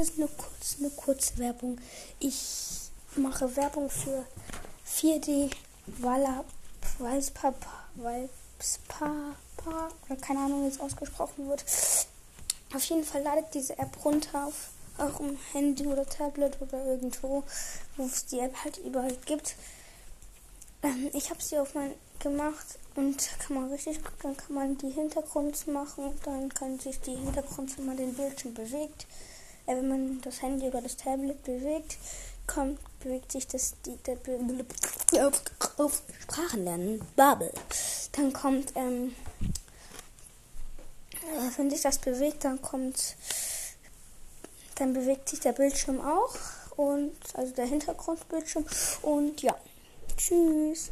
ist eine kurze, eine kurze Werbung. Ich mache Werbung für 4D Walla Walspapa Walspapa oder keine Ahnung, wie es ausgesprochen wird. Auf jeden Fall ladet diese App runter auf eurem Handy oder Tablet oder irgendwo, wo es die App halt überall gibt. Ähm, ich habe sie auf mein gemacht und kann man richtig, dann kann man die Hintergrunds machen, dann kann sich die Hintergrund, wenn man den Bildschirm bewegt, wenn man das Handy oder das Tablet bewegt, kommt, bewegt sich das die, der, auf, auf Sprachen lernen, Babel. Dann kommt, ähm, äh, wenn sich das bewegt, dann kommt, dann bewegt sich der Bildschirm auch und also der Hintergrundbildschirm und ja, tschüss.